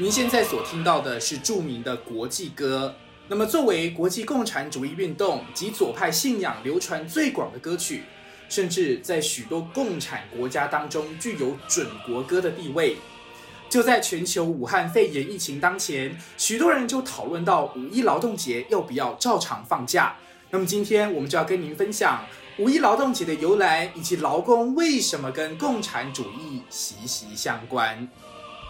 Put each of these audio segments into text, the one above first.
您现在所听到的是著名的国际歌。那么，作为国际共产主义运动及左派信仰流传最广的歌曲，甚至在许多共产国家当中具有准国歌的地位。就在全球武汉肺炎疫情当前，许多人就讨论到五一劳动节要不要照常放假。那么，今天我们就要跟您分享五一劳动节的由来，以及劳工为什么跟共产主义息息相关。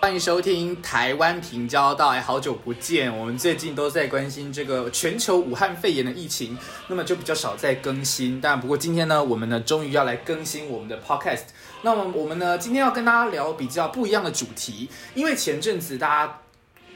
欢迎收听台湾平交道，好久不见。我们最近都在关心这个全球武汉肺炎的疫情，那么就比较少在更新。但不过今天呢，我们呢终于要来更新我们的 podcast。那么我们呢今天要跟大家聊比较不一样的主题，因为前阵子大家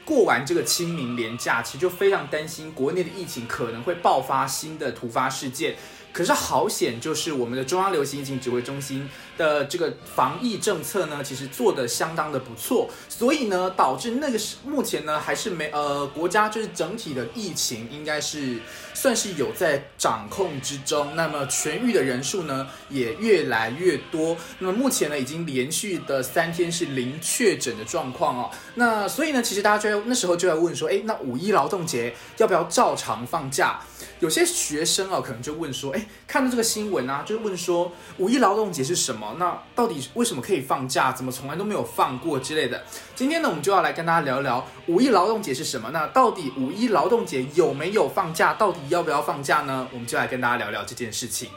过完这个清明连假，其实就非常担心国内的疫情可能会爆发新的突发事件。可是好险，就是我们的中央流行疫情指挥中心的这个防疫政策呢，其实做的相当的不错，所以呢，导致那个是目前呢还是没呃国家就是整体的疫情应该是算是有在掌控之中，那么痊愈的人数呢也越来越多，那么目前呢已经连续的三天是零确诊的状况哦，那所以呢，其实大家就在那时候就在问说，哎，那五一劳动节要不要照常放假？有些学生啊，可能就问说：“哎，看到这个新闻啊，就是问说五一劳动节是什么？那到底为什么可以放假？怎么从来都没有放过之类的？”今天呢，我们就要来跟大家聊聊五一劳动节是什么。那到底五一劳动节有没有放假？到底要不要放假呢？我们就来跟大家聊聊这件事情。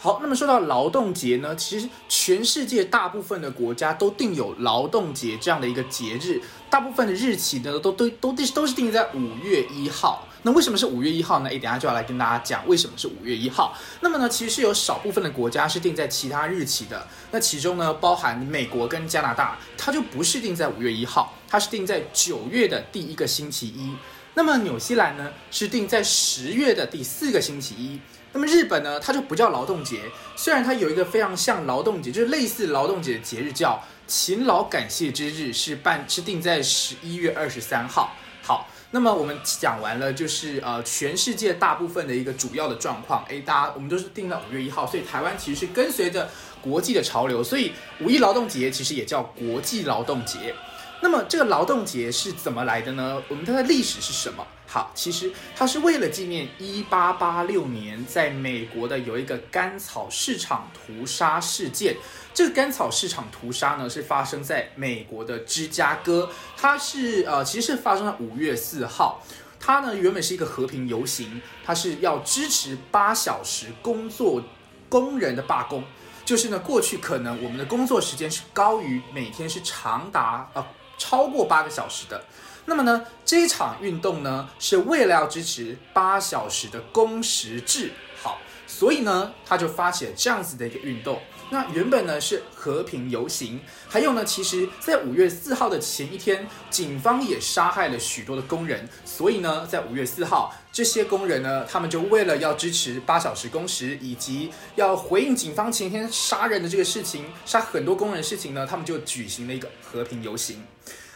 好，那么说到劳动节呢，其实全世界大部分的国家都定有劳动节这样的一个节日，大部分的日期呢都都都定都是定在五月一号。那为什么是五月一号呢？哎，等下就要来跟大家讲为什么是五月一号。那么呢，其实是有少部分的国家是定在其他日期的。那其中呢，包含美国跟加拿大，它就不是定在五月一号，它是定在九月的第一个星期一。那么纽西兰呢，是定在十月的第四个星期一。那么日本呢，它就不叫劳动节，虽然它有一个非常像劳动节，就是类似劳动节的节日，叫勤劳感谢之日，是办是定在十一月二十三号。好。那么我们讲完了，就是呃全世界大部分的一个主要的状况，诶，大家我们都是定到五月一号，所以台湾其实是跟随着国际的潮流，所以五一劳动节其实也叫国际劳动节。那么这个劳动节是怎么来的呢？我们它的历史是什么？好，其实它是为了纪念一八八六年在美国的有一个甘草市场屠杀事件。这个甘草市场屠杀呢，是发生在美国的芝加哥。它是呃，其实是发生在五月四号。它呢原本是一个和平游行，它是要支持八小时工作工人的罢工。就是呢，过去可能我们的工作时间是高于每天是长达呃。超过八个小时的，那么呢，这一场运动呢，是为了要支持八小时的工时制，好，所以呢，他就发起了这样子的一个运动。那原本呢是和平游行，还有呢，其实在五月四号的前一天，警方也杀害了许多的工人，所以呢，在五月四号，这些工人呢，他们就为了要支持八小时工时，以及要回应警方前天杀人的这个事情，杀很多工人的事情呢，他们就举行了一个和平游行。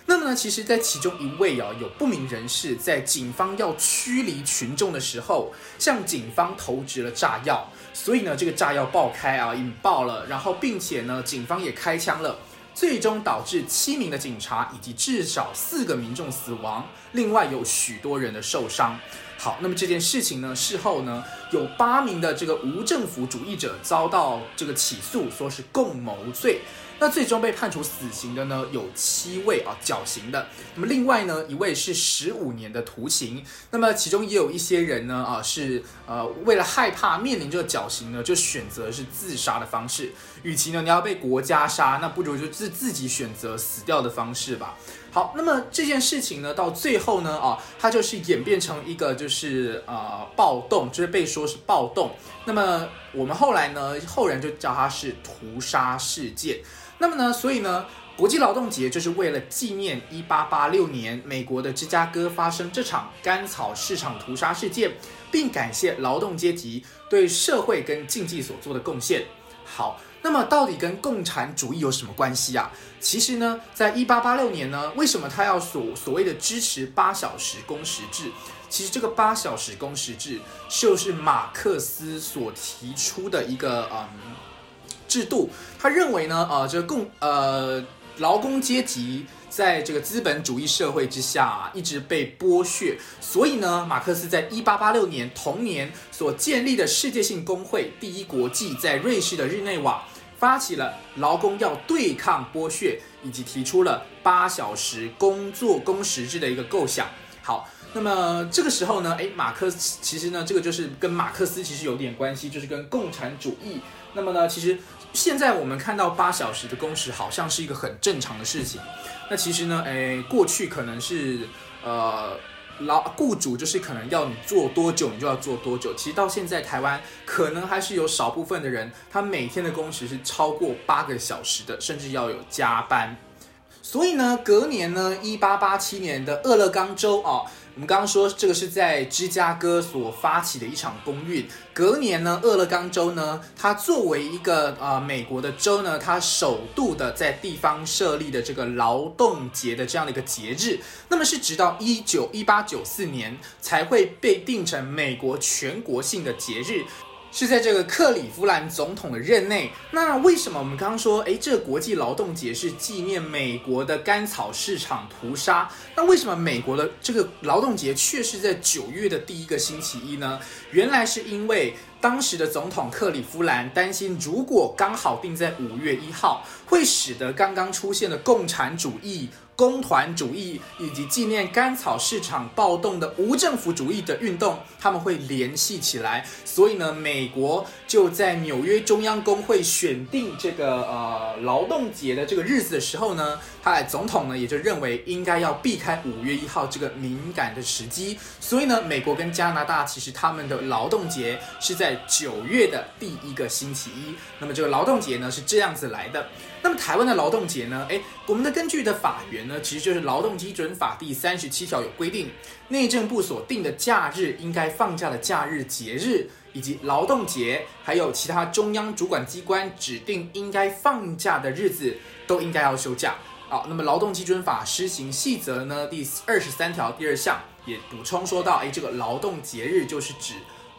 那么呢，其实，在其中一位啊，有不明人士在警方要驱离群众的时候，向警方投掷了炸药，所以呢，这个炸药爆开啊，引爆了，然后并且呢，警方也开枪了，最终导致七名的警察以及至少四个民众死亡，另外有许多人的受伤。好，那么这件事情呢，事后呢，有八名的这个无政府主义者遭到这个起诉，说是共谋罪。那最终被判处死刑的呢，有七位啊，绞刑的。那么另外呢，一位是十五年的徒刑。那么其中也有一些人呢，啊，是呃为了害怕面临这个绞刑呢，就选择是自杀的方式。与其呢你要被国家杀，那不如就自自己选择死掉的方式吧。好，那么这件事情呢，到最后呢，啊，它就是演变成一个就是呃暴动，就是被说是暴动。那么我们后来呢，后人就叫它是屠杀事件。那么呢，所以呢，国际劳动节就是为了纪念一八八六年美国的芝加哥发生这场甘草市场屠杀事件，并感谢劳动阶级对社会跟经济所做的贡献。好，那么到底跟共产主义有什么关系啊？其实呢，在一八八六年呢，为什么他要所所谓的支持八小时工时制？其实这个八小时工时制就是马克思所提出的一个嗯。制度，他认为呢，呃，这共呃劳工阶级在这个资本主义社会之下啊，一直被剥削，所以呢，马克思在一八八六年同年所建立的世界性工会第一国际，在瑞士的日内瓦发起了劳工要对抗剥削，以及提出了八小时工作工时制的一个构想。好。那么这个时候呢，哎，马克思其实呢，这个就是跟马克思其实有点关系，就是跟共产主义。那么呢，其实现在我们看到八小时的工时好像是一个很正常的事情。那其实呢，哎，过去可能是呃，老雇主就是可能要你做多久你就要做多久。其实到现在台湾可能还是有少部分的人，他每天的工时是超过八个小时的，甚至要有加班。所以呢，隔年呢，一八八七年的俄勒冈州啊。我们刚刚说这个是在芝加哥所发起的一场公运，隔年呢，俄勒冈州呢，它作为一个呃美国的州呢，它首度的在地方设立的这个劳动节的这样的一个节日，那么是直到一九一八九四年才会被定成美国全国性的节日。是在这个克里夫兰总统的任内。那为什么我们刚刚说，哎，这个国际劳动节是纪念美国的甘草市场屠杀？那为什么美国的这个劳动节却是在九月的第一个星期一呢？原来是因为当时的总统克里夫兰担心，如果刚好定在五月一号，会使得刚刚出现的共产主义。工团主义以及纪念甘草市场暴动的无政府主义的运动，他们会联系起来。所以呢，美国就在纽约中央工会选定这个呃劳动节的这个日子的时候呢，他总统呢也就认为应该要避开五月一号这个敏感的时机。所以呢，美国跟加拿大其实他们的劳动节是在九月的第一个星期一。那么这个劳动节呢是这样子来的。那么台湾的劳动节呢？诶，我们的根据的法源呢，其实就是《劳动基准法》第三十七条有规定，内政部所定的假日应该放假的假日节日，以及劳动节，还有其他中央主管机关指定应该放假的日子，都应该要休假。好，那么《劳动基准法施行细则》呢，第二十三条第二项也补充说到，诶，这个劳动节日就是指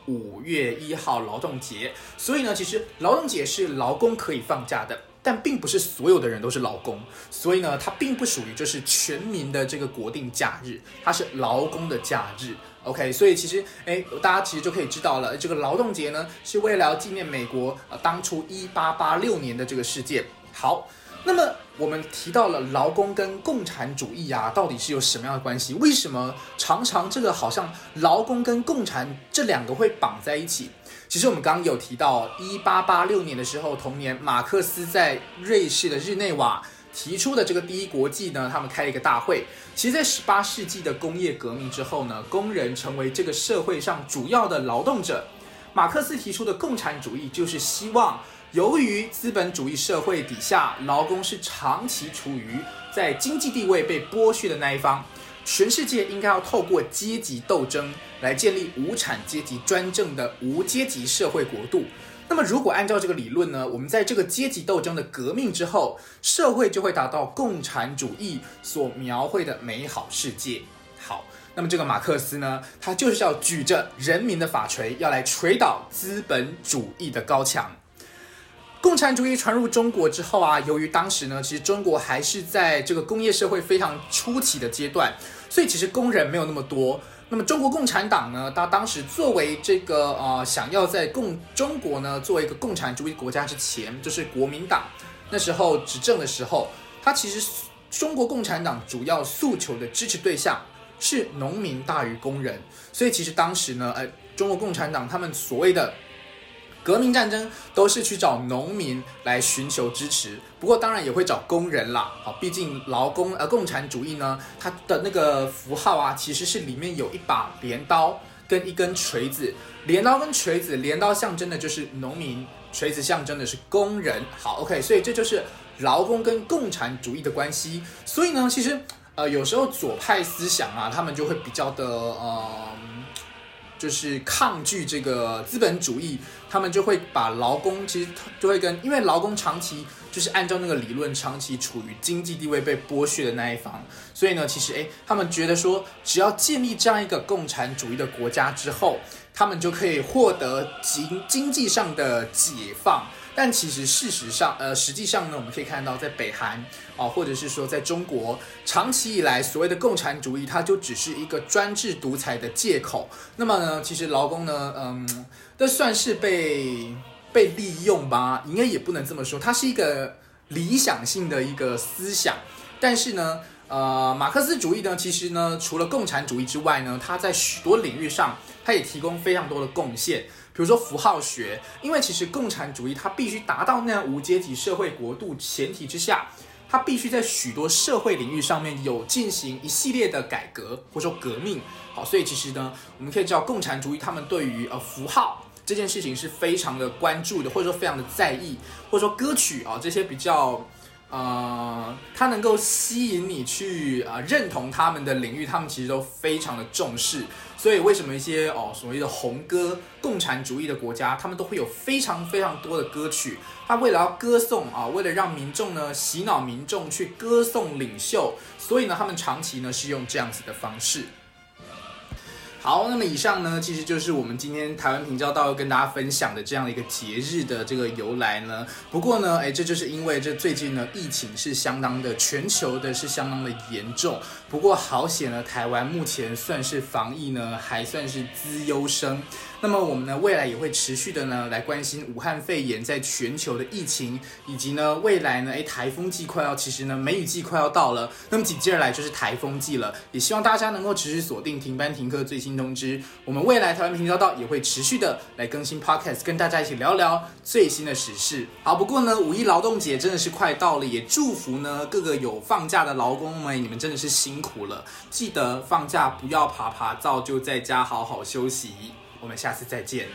五月一号劳动节。所以呢，其实劳动节是劳工可以放假的。但并不是所有的人都是劳工，所以呢，它并不属于就是全民的这个国定假日，它是劳工的假日。OK，所以其实，哎，大家其实就可以知道了，这个劳动节呢，是为了纪念美国呃当初一八八六年的这个事件。好，那么我们提到了劳工跟共产主义啊，到底是有什么样的关系？为什么常常这个好像劳工跟共产这两个会绑在一起？其实我们刚刚有提到，一八八六年的时候，同年马克思在瑞士的日内瓦提出的这个第一国际呢，他们开了一个大会。其实，在十八世纪的工业革命之后呢，工人成为这个社会上主要的劳动者。马克思提出的共产主义，就是希望由于资本主义社会底下，劳工是长期处于在经济地位被剥削的那一方。全世界应该要透过阶级斗争来建立无产阶级专政的无阶级社会国度。那么，如果按照这个理论呢，我们在这个阶级斗争的革命之后，社会就会达到共产主义所描绘的美好世界。好，那么这个马克思呢，他就是要举着人民的法锤，要来锤倒资本主义的高墙。共产主义传入中国之后啊，由于当时呢，其实中国还是在这个工业社会非常初期的阶段，所以其实工人没有那么多。那么中国共产党呢，他当时作为这个呃，想要在共中国呢作为一个共产主义国家之前，就是国民党那时候执政的时候，他其实中国共产党主要诉求的支持对象是农民大于工人，所以其实当时呢，呃，中国共产党他们所谓的。革命战争都是去找农民来寻求支持，不过当然也会找工人啦。好，毕竟劳工呃，共产主义呢，它的那个符号啊，其实是里面有一把镰刀跟一根锤子。镰刀跟锤子，镰刀象征的就是农民，锤子象征的是工人。好，OK，所以这就是劳工跟共产主义的关系。所以呢，其实呃，有时候左派思想啊，他们就会比较的呃。就是抗拒这个资本主义，他们就会把劳工其实就会跟，因为劳工长期就是按照那个理论，长期处于经济地位被剥削的那一方，所以呢，其实诶，他们觉得说，只要建立这样一个共产主义的国家之后，他们就可以获得经经济上的解放。但其实事实上，呃，实际上呢，我们可以看到，在北韩啊，或者是说在中国，长期以来所谓的共产主义，它就只是一个专制独裁的借口。那么呢，其实劳工呢，嗯，这算是被被利用吧？应该也不能这么说，它是一个理想性的一个思想。但是呢，呃，马克思主义呢，其实呢，除了共产主义之外呢，它在许多领域上，它也提供非常多的贡献。比如说符号学，因为其实共产主义它必须达到那样无阶级社会国度前提之下，它必须在许多社会领域上面有进行一系列的改革或者说革命。好，所以其实呢，我们可以知道共产主义他们对于呃符号这件事情是非常的关注的，或者说非常的在意，或者说歌曲啊这些比较。呃，它能够吸引你去啊认同他们的领域，他们其实都非常的重视。所以为什么一些哦所谓的红歌共产主义的国家，他们都会有非常非常多的歌曲，他为了要歌颂啊，为了让民众呢洗脑民众去歌颂领袖，所以呢他们长期呢是用这样子的方式。好，那么以上呢，其实就是我们今天台湾平交道跟大家分享的这样的一个节日的这个由来呢。不过呢，哎，这就是因为这最近呢，疫情是相当的全球的是相当的严重。不过好险呢，台湾目前算是防疫呢，还算是资优生。那么我们呢，未来也会持续的呢，来关心武汉肺炎在全球的疫情，以及呢，未来呢，哎，台风季快要，其实呢，梅雨季快要到了，那么紧接着来就是台风季了，也希望大家能够持续锁定停班停课最新通知。我们未来台湾频道道也会持续的来更新 podcast，跟大家一起聊聊最新的时事。好，不过呢，五一劳动节真的是快到了，也祝福呢各个有放假的劳工们，你们真的是辛苦了，记得放假不要爬爬灶，就在家好好休息。我们下次再见。